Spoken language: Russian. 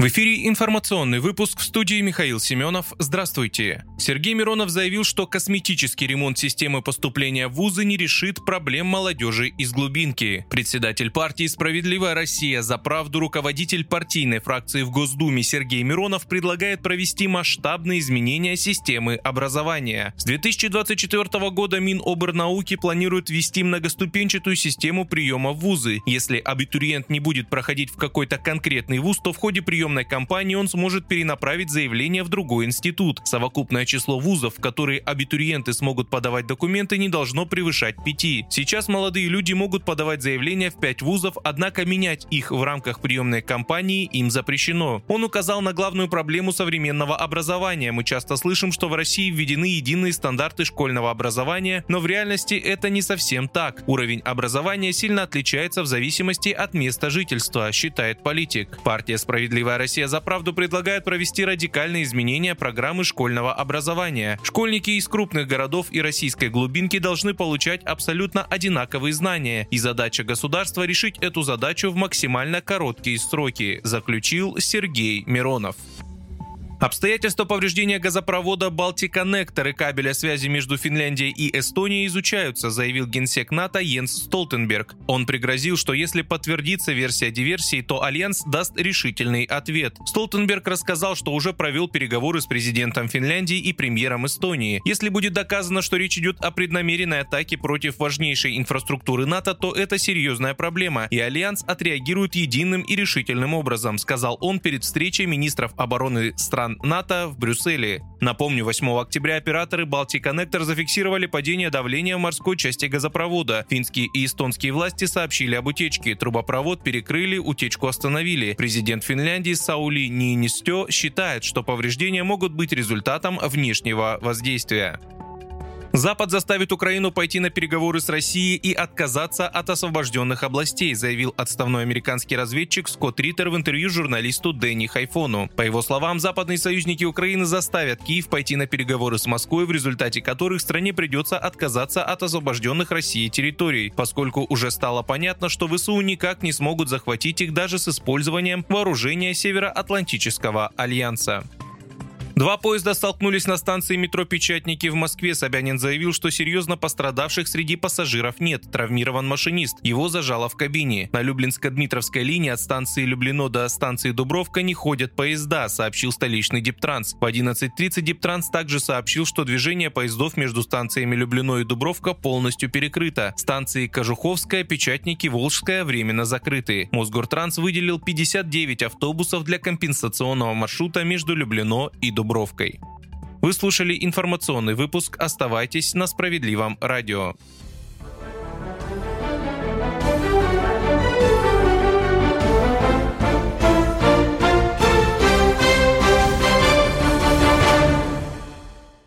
В эфире информационный выпуск в студии Михаил Семенов. Здравствуйте. Сергей Миронов заявил, что косметический ремонт системы поступления в вузы не решит проблем молодежи из глубинки. Председатель партии «Справедливая Россия за правду» руководитель партийной фракции в Госдуме Сергей Миронов предлагает провести масштабные изменения системы образования. С 2024 года Миноборнауки планирует ввести многоступенчатую систему приема в вузы. Если абитуриент не будет проходить в какой-то конкретный вуз, то в ходе приема приемной кампании он сможет перенаправить заявление в другой институт. Совокупное число вузов, в которые абитуриенты смогут подавать документы, не должно превышать пяти. Сейчас молодые люди могут подавать заявления в пять вузов, однако менять их в рамках приемной кампании им запрещено. Он указал на главную проблему современного образования. Мы часто слышим, что в России введены единые стандарты школьного образования, но в реальности это не совсем так. Уровень образования сильно отличается в зависимости от места жительства, считает политик. Партия «Справедливая Россия за правду предлагает провести радикальные изменения программы школьного образования. Школьники из крупных городов и российской глубинки должны получать абсолютно одинаковые знания, и задача государства решить эту задачу в максимально короткие сроки, заключил Сергей Миронов. Обстоятельства повреждения газопровода «Балтиконнектор» и кабеля связи между Финляндией и Эстонией изучаются, заявил генсек НАТО Йенс Столтенберг. Он пригрозил, что если подтвердится версия диверсии, то Альянс даст решительный ответ. Столтенберг рассказал, что уже провел переговоры с президентом Финляндии и премьером Эстонии. Если будет доказано, что речь идет о преднамеренной атаке против важнейшей инфраструктуры НАТО, то это серьезная проблема, и Альянс отреагирует единым и решительным образом, сказал он перед встречей министров обороны стран НАТО в Брюсселе. Напомню, 8 октября операторы Connector зафиксировали падение давления в морской части газопровода. Финские и эстонские власти сообщили об утечке. Трубопровод перекрыли, утечку остановили. Президент Финляндии Саули Нинистё считает, что повреждения могут быть результатом внешнего воздействия. Запад заставит Украину пойти на переговоры с Россией и отказаться от освобожденных областей, заявил отставной американский разведчик Скотт Риттер в интервью журналисту Дэнни Хайфону. По его словам, западные союзники Украины заставят Киев пойти на переговоры с Москвой, в результате которых стране придется отказаться от освобожденных Россией территорий, поскольку уже стало понятно, что ВСУ никак не смогут захватить их даже с использованием вооружения Североатлантического альянса. Два поезда столкнулись на станции метро Печатники в Москве. Собянин заявил, что серьезно пострадавших среди пассажиров нет. Травмирован машинист. Его зажало в кабине. На Люблинско-Дмитровской линии от станции Люблино до станции Дубровка не ходят поезда, сообщил столичный Диптранс. В 11.30 Диптранс также сообщил, что движение поездов между станциями Люблино и Дубровка полностью перекрыто. Станции Кожуховская, Печатники, Волжская временно закрыты. Мосгортранс выделил 59 автобусов для компенсационного маршрута между Люблино и Дубровка. Дубровкой. Вы слушали информационный выпуск. Оставайтесь на справедливом радио.